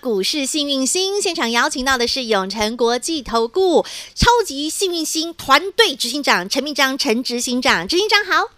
股市幸运星现场，邀请到的是永诚国际投顾超级幸运星团队执行长陈明章陈执行长，执行长好。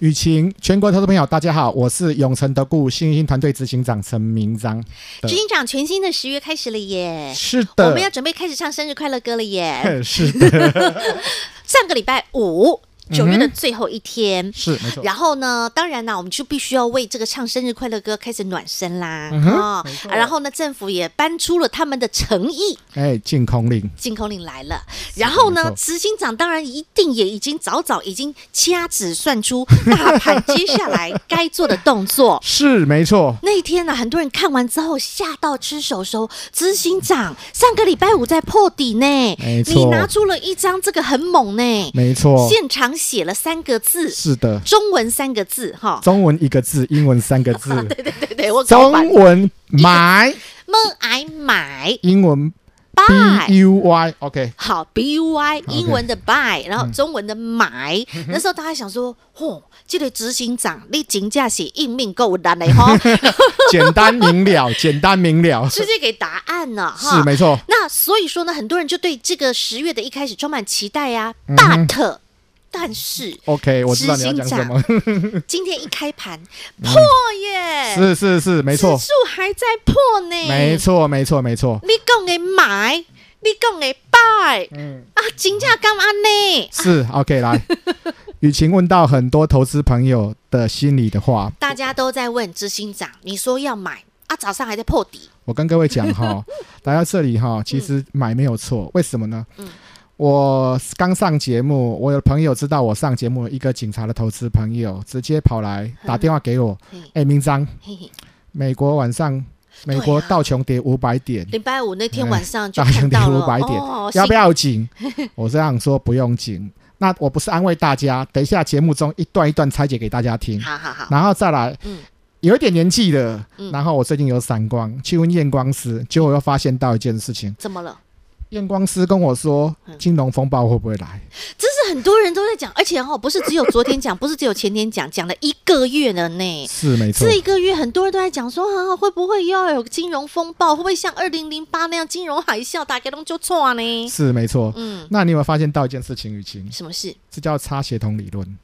雨晴，全国投资朋友大家好，我是永诚投顾幸运星团队执行长陈明章。执行长，全新的十月开始了耶！是的，我们要准备开始唱生日快乐歌了耶！是的，上个礼拜五。九月的最后一天，嗯、是没错。然后呢，当然呢，我们就必须要为这个唱生日快乐歌开始暖身啦。嗯、哦，然后呢，政府也搬出了他们的诚意，哎，禁空令，禁空令来了。然后呢，执行长当然一定也已经早早已经掐指算出大盘接下来该做的动作。是没错。那一天呢，很多人看完之后吓到吃手手。执行长上个礼拜五在破底呢，没错。你拿出了一张这个很猛呢，没错，现场。写了三个字，是的，中文三个字哈，中文一个字，英文三个字，对对对对，我中文买。么爱买，英文 buy u y，OK，好 b u y，英文的 buy，然后中文的买，那时候大家想说，嚯，这个执行长你真价是应命够难的哈，简单明了，简单明了，直接给答案了哈，是没错。那所以说呢，很多人就对这个十月的一开始充满期待呀，but。但是，OK，我知道你要讲什么。今天一开盘破耶，是是是，没错，指数还在破呢。没错没错没错。你讲的买，你讲的 buy，嗯啊，金价干嘛呢？是 OK，来，雨晴问到很多投资朋友的心里的话，大家都在问执行长，你说要买啊，早上还在破底。我跟各位讲哈，来到这里哈，其实买没有错，为什么呢？嗯。我刚上节目，我有朋友知道我上节目，一个警察的投资朋友直接跑来打电话给我，哎，明章，美国晚上美国道琼跌五百点，礼拜五那天晚上就看到了，道琼跌五百点，要不要紧？我这样说不用紧，那我不是安慰大家，等一下节目中一段一段拆解给大家听，好好好，然后再来，嗯。有一点年纪的，然后我最近有散光，去问验光师，结果又发现到一件事情，怎么了？验光师跟我说，金融风暴会不会来？这是很多人都在讲，而且哦，不是只有昨天讲，不是只有前天讲，讲了一个月了呢。是没错，这一个月很多人都在讲说，啊，会不会又要有金融风暴？会不会像二零零八那样金融海啸，大家都就错呢？是没错，嗯，那你有没有发现到一件事情，雨晴？什么事？这叫差协同理论，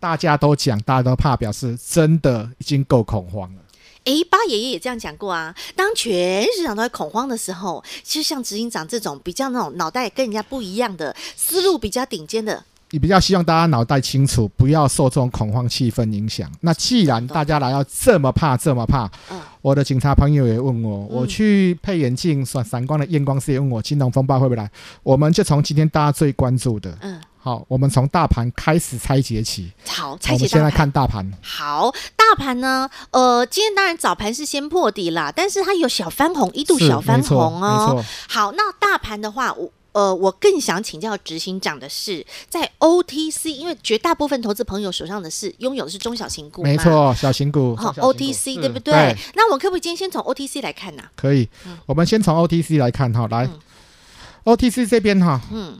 大家都讲，大家都怕，表示真的已经够恐慌了。哎，八爷爷也这样讲过啊。当全市场都在恐慌的时候，其实像执行长这种比较那种脑袋跟人家不一样的思路比较顶尖的，你比较希望大家脑袋清楚，不要受这种恐慌气氛影响。那既然大家来要这么怕，这么怕，嗯，我的警察朋友也问我，我去配眼镜、闪闪光的验光师也问我，金融风暴会不会来？我们就从今天大家最关注的，嗯。好，我们从大盘开始拆解起。好，拆解。我们先来看大盘。好，大盘呢？呃，今天当然早盘是先破底啦，但是它有小翻红，一度小翻红哦。好，那大盘的话，我呃，我更想请教执行长的是，在 OTC，因为绝大部分投资朋友手上的是拥有的是中小型股。没错，小型股。好，OTC 对不对？对。那我可不可以今天先从 OTC 来看呢？可以。嗯。我们先从 OTC 来看哈，来。嗯。OTC 这边哈。嗯。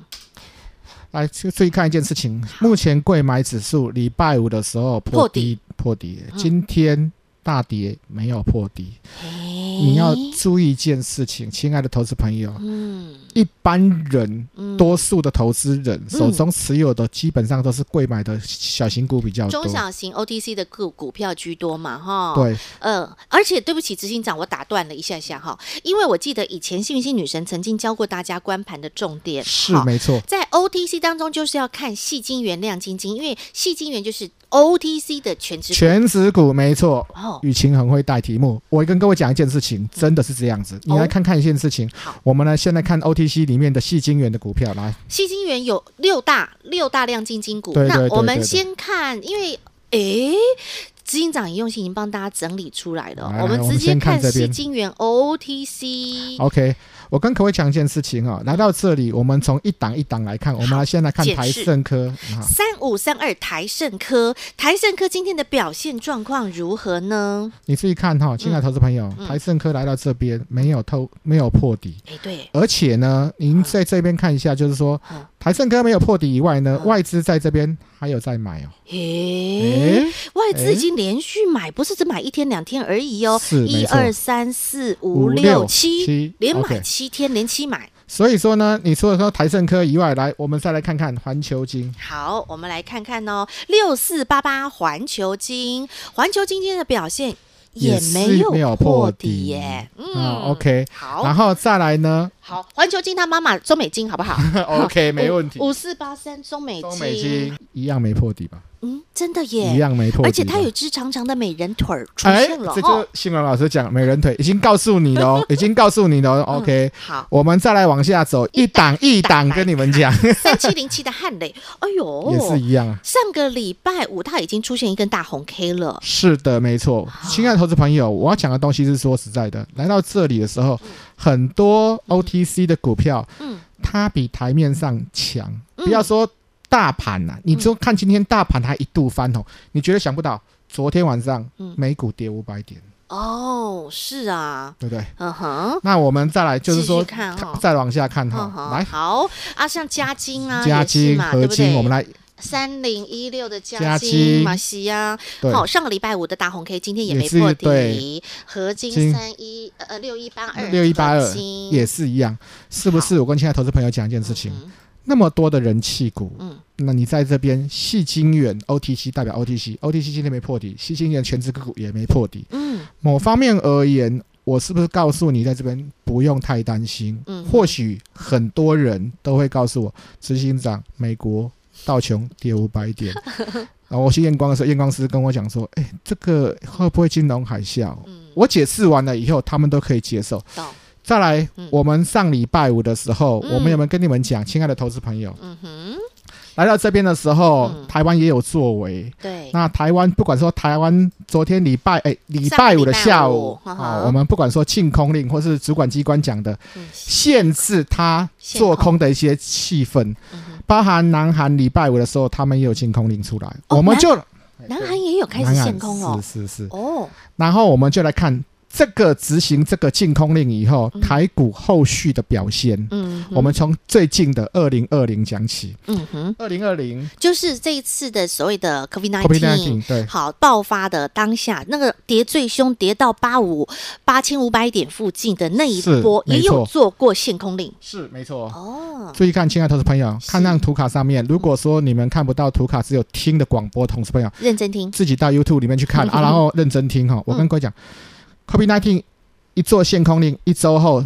来，注意看一件事情。目前贵买指数礼拜五的时候破底，破底。今天大跌，没有破底。你要注意一件事情，亲爱的投资朋友。嗯。一般人，多数的投资人手中持有的基本上都是贵买的小型股比较多，中小型 OTC 的股股票居多嘛，哈。对，呃，而且对不起，执行长，我打断了一下下哈，因为我记得以前幸运星女神曾经教过大家观盘的重点，是没错，在 OTC 当中就是要看矽晶圆、亮晶晶，因为矽晶圆就是 OTC 的全职全职股，没错。哦，雨晴很会带题目，我跟各位讲一件事情，真的是这样子，你来看看一件事情。好，我们呢现在看 OTC。里面的细晶圆的股票来，细晶圆有六大六大亮晶晶股。对对对对对，那我们先看，因为诶，执行长也用心已经帮大家整理出来了，来来我们直接看这边矽晶圆 OTC。OK，我跟各位讲一件事情啊、哦，来到这里，我们从一档一档来看，我们来先来看台盛科三五三二台盛科，台盛科今天的表现状况如何呢？你注意看哈、哦，亲爱的投资朋友，嗯、台盛科来到这边没有透，没有破底，哎对，而且呢，您在这边看一下，就是说。嗯台盛科没有破底以外呢，嗯、外资在这边还有在买哦。诶、欸，外资已经连续买，不是只买一天两天而已哦。是，一二三四五六七，连买七天，连七买。所以说呢，你除了说台盛科以外，来，我们再来看看环球金。好，我们来看看哦，六四八八环球金，环球晶今天的表现。也没有破底耶，嗯，OK，好，然后再来呢？好，环球金他妈妈中美金好不好？OK，没问题。五四八三中美中美晶一样没破底吧？嗯，真的耶，一样没破底，而且它有只长长的美人腿出现了。这就新闻老师讲美人腿已经告诉你了，已经告诉你了。OK，好，我们再来往下走，一档一档跟你们讲。三七零七的汉磊，哎呦，也是一样啊。上个礼拜五它已经出现一根大红 K 了。是的，没错。亲爱的投资朋友，我要讲的东西是说实在的，来到这里的时候，很多 OTC 的股票，嗯，它比台面上强。不要说。大盘呐、啊，你就看今天大盘它一度翻红，嗯、你觉得想不到？昨天晚上美股跌五百点。哦，是啊，对不对？嗯哼。那我们再来，就是说，看再往下看哈，嗯、来，好啊，像加金啊，加金、合金，我们来三零一六的嘉金、马西啊，好，上个礼拜五的大红 K，今天也没破底。合金三一呃六一八二，六一八二也是一样，是不是？我跟亲爱的投资朋友讲一件事情。嗯那么多的人气股，嗯，那你在这边细金元 OTC 代表 OTC，OTC 今天没破底，细金元全职个股也没破底，嗯，某方面而言，我是不是告诉你在这边不用太担心？嗯，或许很多人都会告诉我，执行长，美国道琼跌五百点，然后我去验光的时候，验光师跟我讲说，哎，这个会不会金融海啸？嗯，我解释完了以后，他们都可以接受。再来，嗯、我们上礼拜五的时候，嗯、我们有没有跟你们讲，亲爱的投资朋友？嗯哼，来到这边的时候，嗯、台湾也有作为。对，那台湾不管说台湾昨天礼拜哎礼拜五的下午啊，我们不管说禁空令或是主管机关讲的限制他做空的一些气氛，嗯、包含南韩礼拜五的时候，他们也有清空令出来，哦、我们就南韩也有开始限空哦，是是是。哦，然后我们就来看。这个执行这个禁空令以后，台股后续的表现，嗯，我们从最近的二零二零讲起，嗯哼，二零二零就是这一次的所谓的 COVID-19，对，好爆发的当下，那个跌最凶，跌到八五八千五百点附近的那一波，也有做过限空令，是没错。哦。注意看，亲爱的投资朋友，看那图卡上面，如果说你们看不到图卡，只有听的广播，同事朋友认真听，自己到 YouTube 里面去看啊，然后认真听哈。我跟各位讲。COVID-19 一做限空令，一周后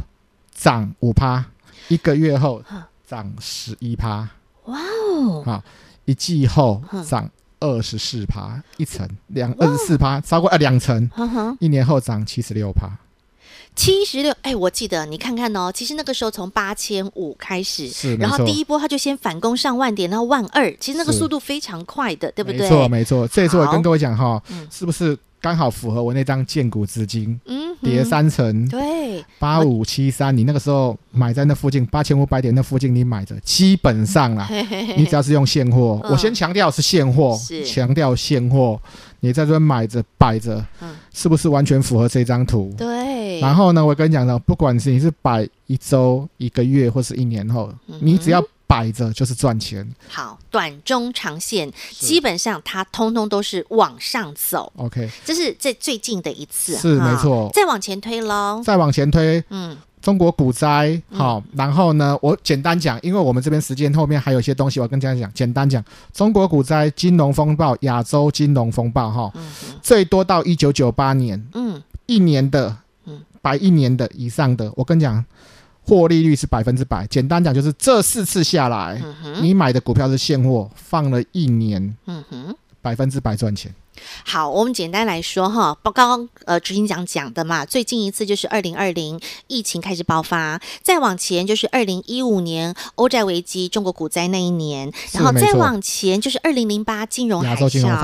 涨五趴，一个月后涨十一趴，哇哦！好，一季后涨二十四趴，一层两二十四趴，超过啊两层，一年后涨七十六趴，七十六。哎，我记得你看看哦，其实那个时候从八千五开始，是，然后第一波它就先反攻上万点，然后万二，其实那个速度非常快的，对不对？没错，没错。这次我跟各位讲哈，是不是？刚好符合我那张建股资金，嗯，跌三成，对，八五七三，你那个时候买在那附近八千五百点那附近，你买着，基本上啦，你只要是用现货，我先强调是现货，强调现货，你在这边买着摆着，是不是完全符合这张图？对。然后呢，我跟你讲呢，不管是你是摆一周、一个月或是一年后，你只要。摆着就是赚钱。好，短中长线基本上它通通都是往上走。OK，这是这最近的一次，是没错。再往前推喽，再往前推。嗯，中国股灾好，然后呢，我简单讲，因为我们这边时间后面还有一些东西，我跟大家讲，简单讲，中国股灾、金融风暴、亚洲金融风暴哈，最多到一九九八年，嗯，一年的，嗯，摆一年的以上的，我跟你讲。获利率是百分之百。简单讲，就是这四次下来，嗯、你买的股票是现货，放了一年，嗯哼，百分之百赚钱。好，我们简单来说哈，刚刚呃执行长讲的嘛，最近一次就是二零二零疫情开始爆发，再往前就是二零一五年欧债危机、中国股灾那一年，然后再往前就是二零零八金融海啸，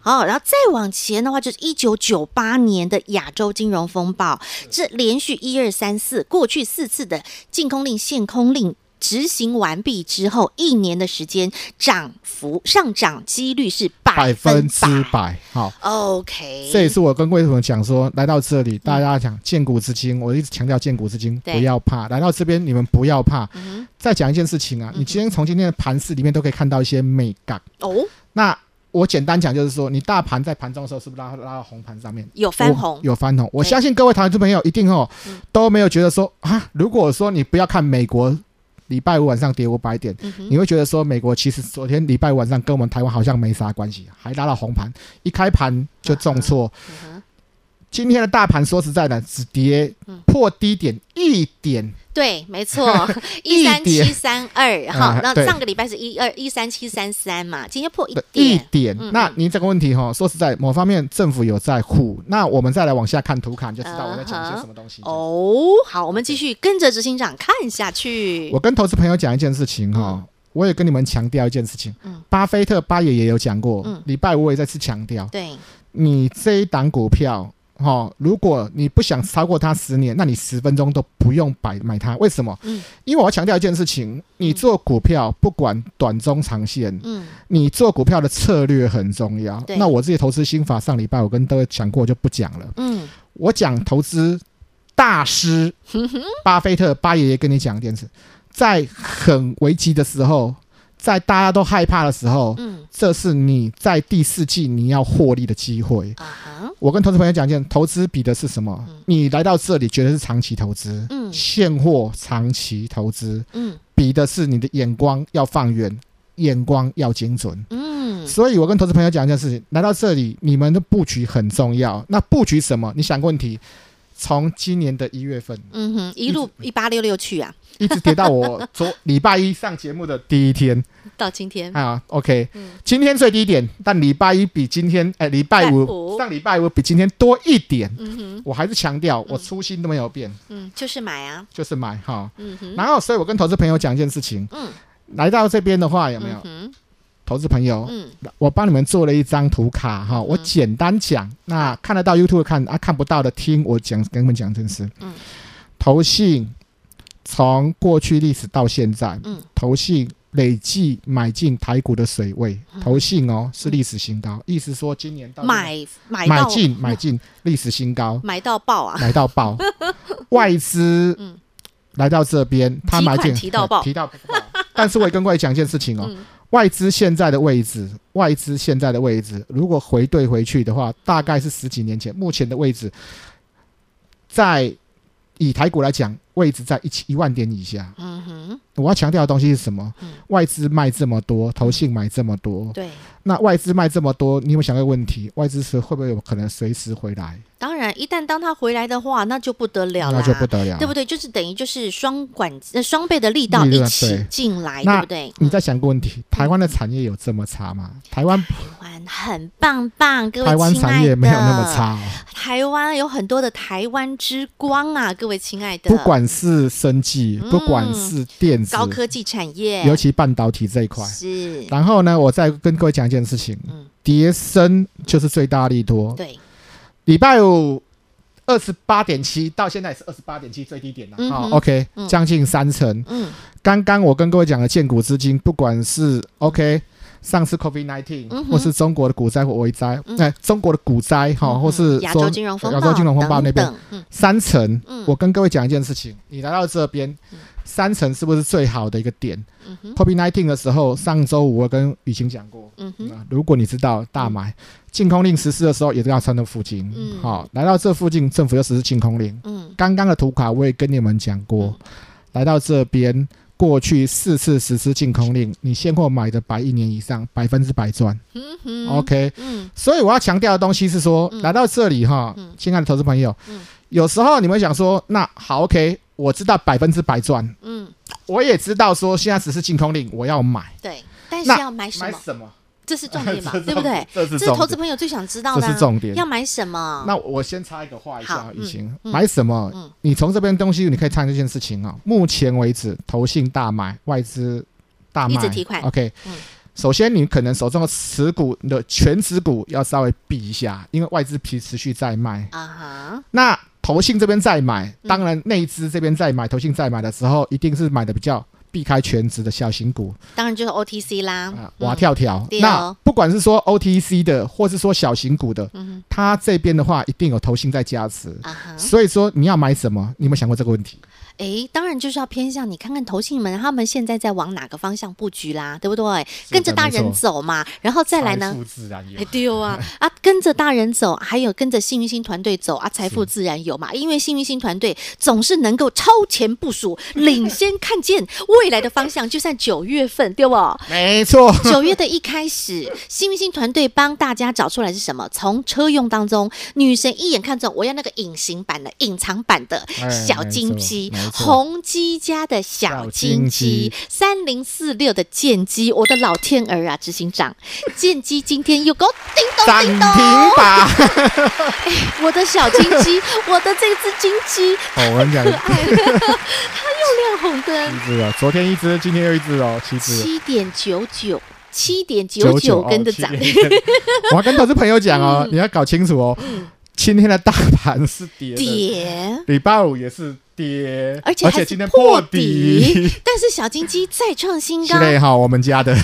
好，然后再往前的话就是一九九八年的亚洲金融风暴，这连续一二三四过去四次的禁空令、限空令。执行完毕之后，一年的时间涨幅上涨几率是百分之百。好，OK。这也是我跟各位朋友讲说，来到这里，大家讲见古知今，我一直强调见古知今，不要怕。来到这边，你们不要怕。嗯、再讲一件事情啊，你今天从今天的盘市里面都可以看到一些美感哦。那我简单讲就是说，你大盘在盘中的时候，是不是拉拉到红盘上面有翻红？有翻红。我相信各位投资朋友一定哦都没有觉得说啊，如果说你不要看美国。礼拜五晚上跌五百点，嗯、你会觉得说美国其实昨天礼拜五晚上跟我们台湾好像没啥关系，还拉到红盘，一开盘就重挫。嗯、今天的大盘说实在的，只跌破低点一点。对，没错，一三七三二，哈，那上个礼拜是一二一三七三三嘛，今天破一点。一点，那您这个问题哈，说实在，某方面政府有在护。那我们再来往下看图卡，你就知道我在讲些什么东西。哦，好，我们继续跟着执行长看下去。我跟投资朋友讲一件事情哈，我也跟你们强调一件事情。嗯，巴菲特巴爷也有讲过，礼拜五我也再次强调，对，你这一档股票。哦，如果你不想超过它十年，那你十分钟都不用买买它。为什么？嗯，因为我要强调一件事情，你做股票不管短中长线，嗯，你做股票的策略很重要。对那我自己投资心法上礼拜我跟各位讲过，就不讲了。嗯，我讲投资大师巴菲特巴爷爷跟你讲一件事，在很危机的时候。在大家都害怕的时候，嗯，这是你在第四季你要获利的机会。我跟投资朋友讲一件，投资比的是什么？嗯，你来到这里绝对是长期投资，嗯，现货长期投资，嗯，比的是你的眼光要放远，眼光要精准，嗯，所以我跟投资朋友讲一件事情，来到这里你们的布局很重要。那布局什么？你想个问题。从今年的一月份，嗯哼，一路一八六六去啊，一直跌到我昨礼拜一上节目的第一天，到今天。啊，OK，嗯，今天最低点，但礼拜一比今天，哎，礼拜五上礼拜五比今天多一点，嗯哼，我还是强调，我初心都没有变，嗯，就是买啊，就是买哈，嗯哼，然后，所以我跟投资朋友讲一件事情，嗯，来到这边的话有没有？投资朋友，嗯，我帮你们做了一张图卡哈，我简单讲，那看得到 YouTube 看啊，看不到的听我讲，跟你们讲真实。嗯，投信从过去历史到现在，嗯，投信累计买进台股的水位，投信哦是历史新高，意思说今年到买买买进买进历史新高，买到爆啊，买到爆，外资嗯。来到这边，他买进提到爆。提到爆，但是我也跟各位讲一件事情哦。外资现在的位置，外资现在的位置，如果回对回去的话，大概是十几年前目前的位置，在以台股来讲，位置在一千一万点以下。嗯哼，我要强调的东西是什么？嗯、外资卖这么多，投信买这么多，对，那外资卖这么多，你有没有想过问题？外资是会不会有可能随时回来？当然，一旦当他回来的话，那就不得了了，那就不得了，对不对？就是等于就是双管呃双倍的力道一起进来，对不对？你再想个问题，台湾的产业有这么差吗？台湾台湾很棒棒，各位台湾产业没有那么差哦。台湾有很多的台湾之光啊，各位亲爱的，不管是生技，不管是电子。高科技产业，尤其半导体这一块。是。然后呢，我再跟各位讲一件事情，嗯，叠升就是最大利多，对。礼拜五二十八点七，到现在也是二十八点七最低点了。好，OK，将近三成。嗯，刚刚我跟各位讲的建股资金，不管是 OK 上次 COVID-19，或是中国的股灾或危灾，哎，中国的股灾哈，或是亚洲金融风暴，亚洲金融风暴那边，三层。我跟各位讲一件事情，你来到这边，三层是不是最好的一个点？COVID-19 的时候，上周五我跟雨晴讲过，嗯哼，如果你知道大买。禁空令实施的时候，也都要穿到附近。嗯，好，来到这附近，政府又实施禁空令。嗯，刚刚的图卡我也跟你们讲过，嗯、来到这边，过去四次实施禁空令，你现货买的百一年以上，百分之百赚。嗯哼，OK。嗯，所以我要强调的东西是说，嗯、来到这里哈，亲爱的投资朋友，嗯，有时候你们想说，那好，OK，我知道百分之百赚。嗯，我也知道说现在实施禁空令，我要买。对，但是要买什么？买什么？这是重点嘛，对不对？这是这是投资朋友最想知道的，这是重点。要买什么？那我先插一个话一下，雨晴，嗯、买什么？嗯、你从这边东西你可以看这件事情啊。目前为止，投信大买，外资大卖，一直提款。OK，、嗯、首先你可能手中的持股的全持股要稍微避一下，因为外资皮持续在卖啊哈。那投信这边在买，当然内资这边在买，投信在买的时候，一定是买的比较。避开全职的小型股，当然就是 OTC 啦。啊，蛙跳跳。嗯、那不管是说 OTC 的，或是说小型股的，嗯、哼它这边的话一定有投信在加持。啊、所以说你要买什么？你有没有想过这个问题？哎，当然就是要偏向你看看投信们他们现在在往哪个方向布局啦，对不对？跟着大人走嘛，然后再来呢？财富自然有。对啊，啊，跟着大人走，还有跟着幸运星团队走啊，财富自然有嘛。因为幸运星团队总是能够超前部署，领先看见未来的方向。就算九月份，对不？没错。九月的一开始，幸运星团队帮大家找出来是什么？从车用当中，女神一眼看中，我要那个隐形版的、隐藏版的小金鸡。宏基家的小金鸡，三零四六的剑鸡，我的老天儿啊！执行长，剑鸡今天又给我叮咚叮咚，涨停吧！我的小金鸡，我的这只金鸡，哦，我跟你讲，可爱，它又亮红灯。一只啊，昨天一只，今天又一只哦，七只。七点九九，七点九九跟着涨。我要跟投资朋友讲哦，你要搞清楚哦，今天的大盘是跌，跌，礼拜五也是。跌，而且还是今天破底，但是小金鸡再创新高。对好，我们家的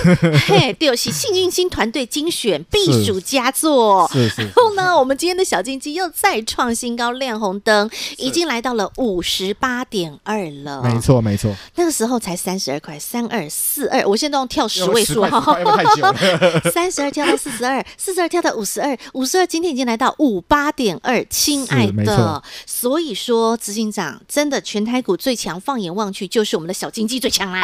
嘿，对，是幸运星团队精选避暑佳作。是是。然后呢，我们今天的小金鸡又再创新高，亮红灯，已经来到了五十八点二了。没错没错，那个时候才三十二块，三二四二，我现在都用跳十位数哈，太久了。三十二跳到四十二，四十二跳到五十二，五十二今天已经来到五八点二，亲爱的。所以说，执行长。真的，全台股最强，放眼望去就是我们的小金鸡最强啦！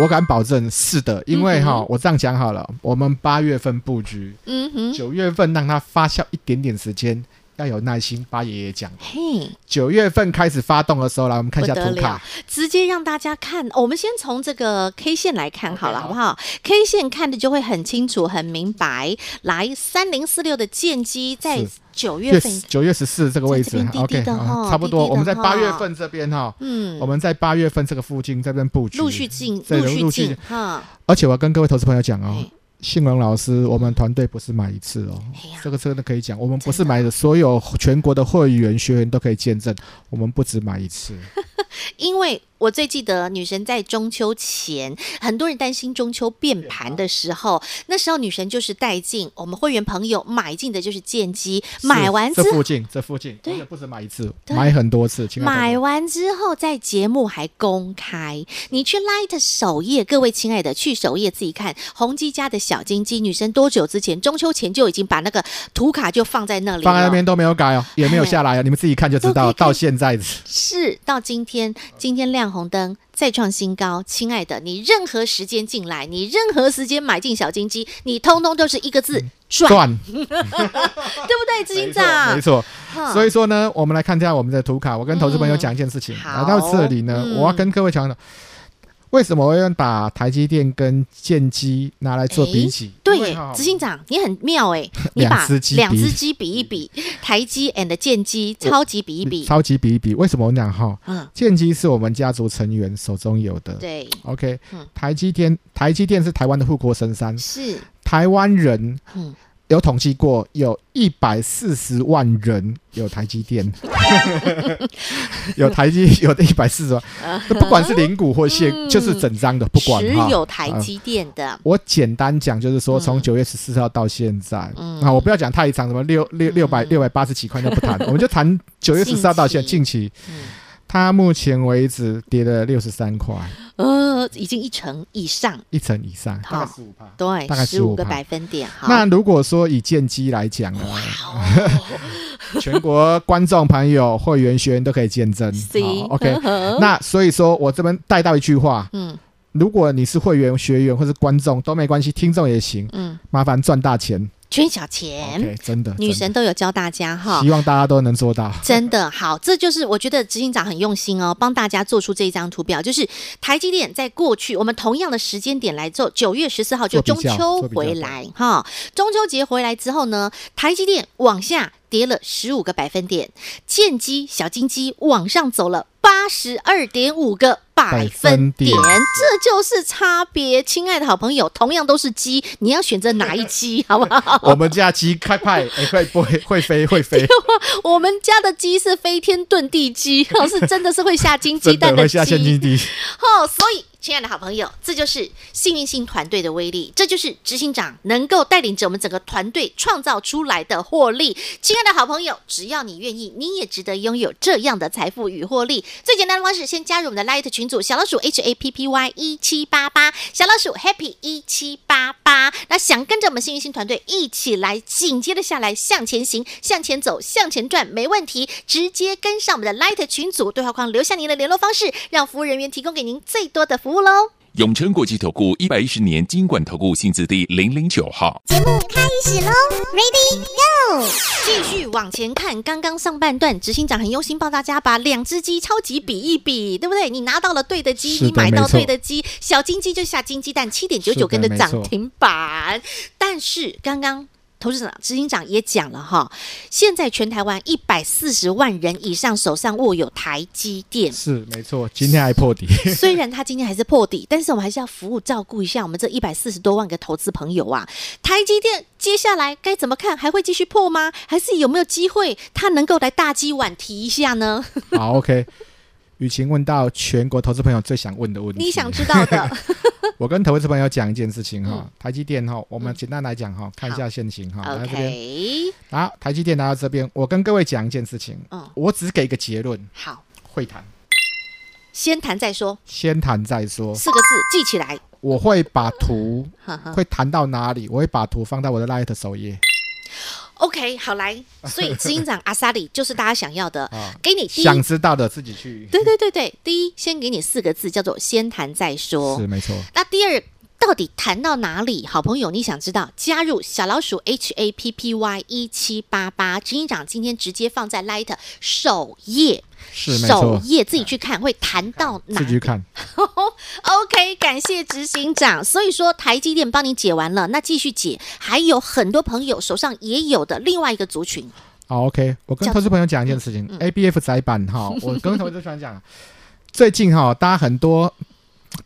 我敢保证是的，因为哈，嗯、我这样讲好了，我们八月份布局，嗯哼，九月份让它发酵一点点时间，要有耐心。八爷爷讲，嘿，九月份开始发动的时候，来我们看一下图卡，直接让大家看。我们先从这个 K 线来看好了好不好？K 线看的就会很清楚、很明白。来，三零四六的建机在。九月份，九月十四这个位置，OK，差不多。我们在八月份这边哈，嗯，我们在八月份这个附近这边布局，陆续进，陆续进哈。而且我要跟各位投资朋友讲哦，信荣老师，我们团队不是买一次哦，这个真的可以讲，我们不是买的，所有全国的会员学员都可以见证，我们不止买一次，因为。我最记得女神在中秋前，很多人担心中秋变盘的时候，那时候女神就是带进我们会员朋友买进的就是建机，买完之后这附近这附近，对，不止买一次，买很多次。买完之后在节目还公开，你去 Light 首页，各位亲爱的，去首页自己看宏基家的小金鸡，女神多久之前中秋前就已经把那个图卡就放在那里，放在那边都没有改哦，也没有下来哦，你们自己看就知道，到现在。是到今天，今天亮。红灯再创新高，亲爱的，你任何时间进来，你任何时间买进小金鸡，你通通都是一个字赚，赚 对不对？执行长，没错。所以说呢，我们来看一下我们的图卡。我跟投资朋友讲一件事情，来、嗯、到这里呢，嗯、我要跟各位讲的。为什么我要把台积电跟建机拿来做比较？对，执行长你很妙哎，你把两只鸡比一比，台积 and 建机超级比一比，超级比一比。为什么我讲哈？嗯，建机是我们家族成员手中有的。对，OK，台积电，台积电是台湾的护国神山，是台湾人。嗯。有统计过，有一百四十万人有台积电，有台积有的一百四十万，不管是零股或现，嗯、就是整张的，不管只有台积电的。我简单讲，就是说从九月十四号到现在，啊、嗯，我不要讲太长，什么六六六百六百八十几块就不谈，我们就谈九月十四号到现在近期。嗯它目前为止跌了六十三块，呃，已经一成以上，一成以上，大概十五趴，对，大概十五个百分点。那如果说以建机来讲呢，全国观众朋友、会员学员都可以见证。OK，那所以说我这边带到一句话，嗯，如果你是会员学员或是观众都没关系，听众也行，嗯，麻烦赚大钱。捐小钱。Okay, 真的，女神都有教大家哈，希望大家都能做到。真的好，这就是我觉得执行长很用心哦，帮大家做出这一张图表，就是台积电在过去我们同样的时间点来做，九月十四号就中秋回来哈，中秋节回来之后呢，台积电往下。跌了十五个百分点，建机小金鸡往上走了八十二点五个百分点，这就是差别。亲爱的好朋友，同样都是鸡，你要选择哪一鸡，好不好？我们家鸡开派，欸、会不会会飞会飞？我们家的鸡是飞天遁地鸡，是真的是会下金鸡蛋的鸡。哦，所以。亲爱的好朋友，这就是幸运星团队的威力，这就是执行长能够带领着我们整个团队创造出来的获利。亲爱的好朋友，只要你愿意，你也值得拥有这样的财富与获利。最简单的方式，先加入我们的 Light 群组，小老鼠 H A P P Y 一七八八，小老鼠 Happy 一七八八。那想跟着我们幸运星团队一起来，紧接着下来向前行，向前走，向前转，没问题，直接跟上我们的 Light 群组，对话框留下您的联络方式，让服务人员提供给您最多的服务。服务喽！永诚国际投顾一百一十年金管投顾新字第零零九号。节目开始喽，Ready Go！继续往前看，刚刚上半段，执行长很用心帮大家把两只鸡超级比一比，对不对？你拿到了对的鸡，你买到对的鸡，小金鸡就下金鸡蛋七点九九根的涨停板。但是刚刚。投资长、执行长也讲了哈，现在全台湾一百四十万人以上手上握有台积电，是没错。今天还破底，虽然他今天还是破底，但是我们还是要服务照顾一下我们这一百四十多万个投资朋友啊。台积电接下来该怎么看？还会继续破吗？还是有没有机会他能够来大鸡碗提一下呢？好，OK。雨晴问到全国投资朋友最想问的问题，你想知道的。我跟投资朋友讲一件事情哈，台积电哈，我们简单来讲哈，看一下现行哈，来这边。好，台积电来到这边，我跟各位讲一件事情，嗯。我只给一个结论，好，会谈，先谈再说，先谈再说，四个字记起来。我会把图会谈到哪里，我会把图放到我的 Light 首页。OK，好来，所以 执行长阿萨里就是大家想要的，给你第一想知道的自己去。对对对对，第一先给你四个字，叫做先谈再说，是没错。那第二到底谈到哪里？好朋友，你想知道？加入小老鼠 H A P P Y 一七八八，执行长今天直接放在 Light 首页。是首页自己去看，会谈到哪？自己去看。OK，感谢执行长。所以说，台积电帮你解完了，那继续解，还有很多朋友手上也有的另外一个族群。好，OK，我跟投资朋友讲一件事情，ABF 载板哈，我跟投资朋友讲，最近哈，大家很多。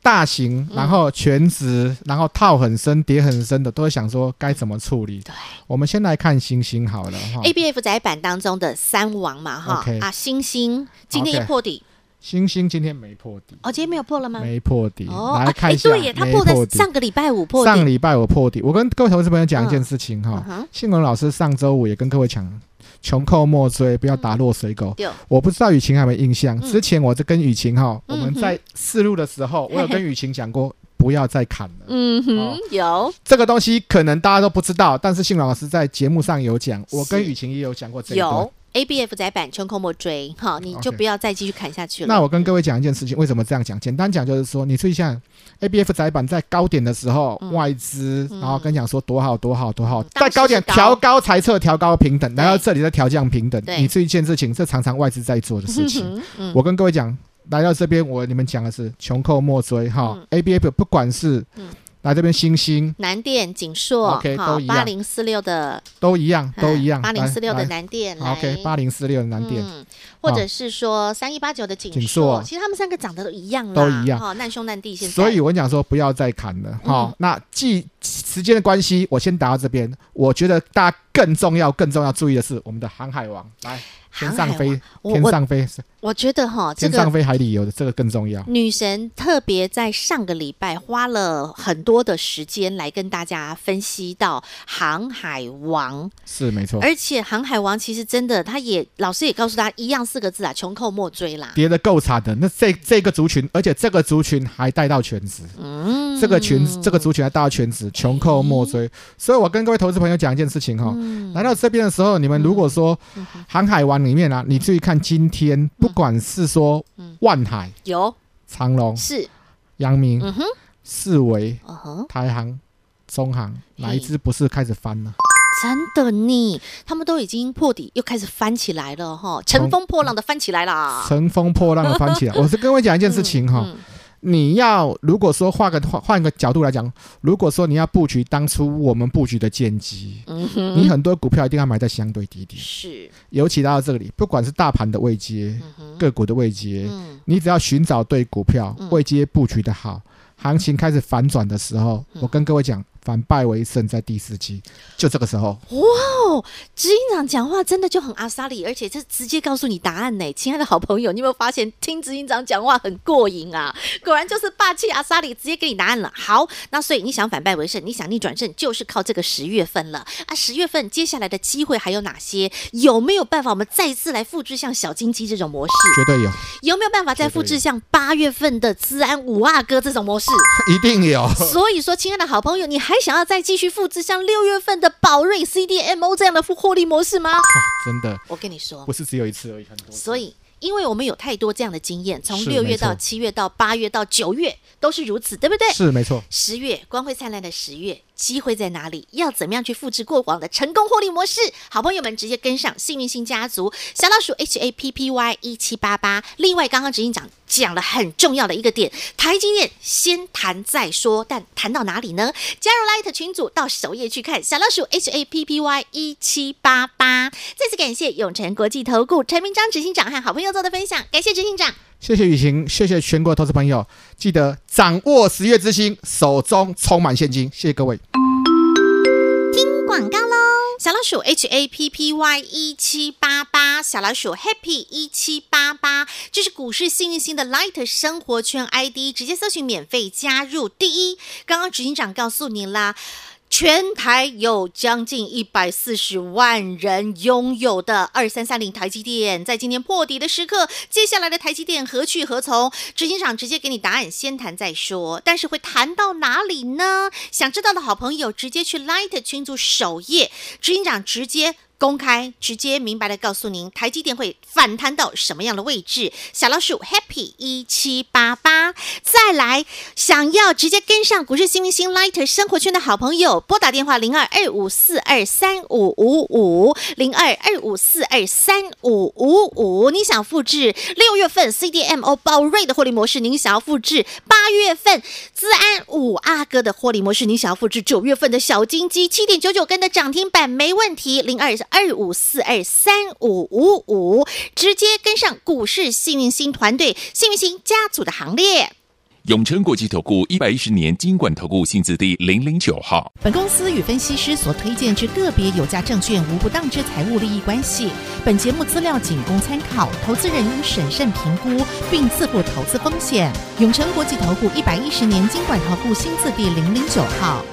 大型，然后全值，然后套很深、跌很深的，都会想说该怎么处理。对，我们先来看星星好了哈。ABF 窄板当中的三王嘛哈啊，星星今天一破底，星星今天没破底。哦，今天没有破了吗？没破底。哦，来看一下，对耶，它破在上个礼拜五破底。上礼拜五破底。我跟各位投资朋友讲一件事情哈，信文老师上周五也跟各位讲。穷寇莫追，不要打落水狗。嗯、我不知道雨晴还有没有印象？嗯、之前我在跟雨晴哈，嗯、我们在试录的时候，嗯、我有跟雨晴讲过，不要再砍了。嗯哼，哦、有这个东西可能大家都不知道，但是信老师在节目上有讲，我跟雨晴也有讲过这个。有 ABF 载板，穷寇莫追，哈，你就不要再继续砍下去了。那我跟各位讲一件事情，为什么这样讲？简单讲就是说，你注意一下。ABF 载板在高点的时候，嗯、外资然后跟你讲说多好多好多好，在高点调高裁测调高平等，来到这里再调降平等。你这一件事情，这常常外资在做的事情。嗯、我跟各位讲，来到这边，我你们讲的是穷寇莫追哈。嗯、ABF 不管是。嗯来这边，星星、南电、景硕，OK，都一样。八零四六的都一样，都一样。八零四六的南电，OK，八零四六的南电，或者是说三一八九的景硕，其实他们三个长得都一样，都一样。哈，难兄难弟，现在。所以我讲说不要再砍了，哈。那既时间的关系，我先打到这边。我觉得大家更重要、更重要注意的是我们的航海王来。天上飞，天上飞，我觉得哈，天上飞海里游的这个更重要。女神特别在上个礼拜花了很多的时间来跟大家分析到航海王，是没错。而且航海王其实真的，他也老师也告诉大家一样四个字啊，穷寇莫追啦。跌的够惨的，那这这个族群，而且这个族群还带到全职，嗯，这个群这个族群还带到全职，穷寇莫追。所以我跟各位投资朋友讲一件事情哈，来到这边的时候，你们如果说航海王。里面啊，你注意看，今天不管是说万海、有。长隆、是。阳明、四维、台航、中航，哪一支不是开始翻了？真的你，他们都已经破底，又开始翻起来了哈，乘风破浪的翻起来了，乘风破浪的翻起来。我是跟我讲一件事情哈。嗯嗯你要如果说换个换换个角度来讲，如果说你要布局当初我们布局的剑机，嗯，你很多股票一定要买在相对低点，是，尤其到这里，不管是大盘的位阶，个股的位阶，你只要寻找对股票位阶布局的好，行情开始反转的时候，我跟各位讲。反败为胜，在第四期，就这个时候。哇哦，执行长讲话真的就很阿莎里，而且这直接告诉你答案呢。亲爱的好朋友，你有没有发现听执行长讲话很过瘾啊？果然就是霸气阿莎里，直接给你答案了。好，那所以你想反败为胜，你想逆转胜，就是靠这个十月份了啊！十月份接下来的机会还有哪些？有没有办法我们再次来复制像小金鸡这种模式？绝对有。有没有办法再复制像八月份的资安五阿哥这种模式？一定有。所以说，亲爱的好朋友，你还。还想要再继续复制像六月份的宝瑞 CDMO 这样的获利模式吗？真的，我跟你说，不是只有一次而已，很多。所以，因为我们有太多这样的经验，从六月到七月到八月到九月都是如此，对不对？是没错。十月光辉灿烂的十月。机会在哪里？要怎么样去复制过往的成功获利模式？好朋友们直接跟上幸运星家族小老鼠 H A P P Y 一七八八。另外，刚刚执行长讲了很重要的一个点，台积电先谈再说，但谈到哪里呢？加入 Light 群组到首页去看小老鼠 H A P P Y 一七八八。再次感谢永诚国际投顾陈明章执行长和好朋友做的分享，感谢执行长，谢谢雨晴，谢谢全国投资朋友，记得掌握十月之星，手中充满现金，谢谢各位。听广告喽！小老鼠 H A P P Y 一七八八，小老鼠 Happy 一七八八，这是股市幸运星的 Light 生活圈 ID，直接搜寻免费加入。第一，刚刚执行长告诉您啦。全台有将近一百四十万人拥有的二三三零台积电，在今天破底的时刻，接下来的台积电何去何从？执行长直接给你答案，先谈再说。但是会谈到哪里呢？想知道的好朋友，直接去 Light 群组首页，执行长直接。公开直接明白的告诉您，台积电会反弹到什么样的位置？小老鼠 Happy 一七八八，再来想要直接跟上股市新明星 Lighter 生活圈的好朋友，拨打电话零二二五四二三五五五零二二五四二三五五五。你想复制六月份 CDMO 宝瑞的获利模式？您想要复制八月份资安五阿哥的获利模式？您想要复制九月份的小金鸡七点九九根的涨停板？没问题，零二。二五四二三五五五，直接跟上股市幸运星团队、幸运星家族的行列。永诚国际投顾一百一十年金管投顾新字第零零九号。本公司与分析师所推荐之个别有价证券无不当之财务利益关系。本节目资料仅供参考，投资人应审慎评估并自负投资风险。永诚国际投顾一百一十年金管投顾新字第零零九号。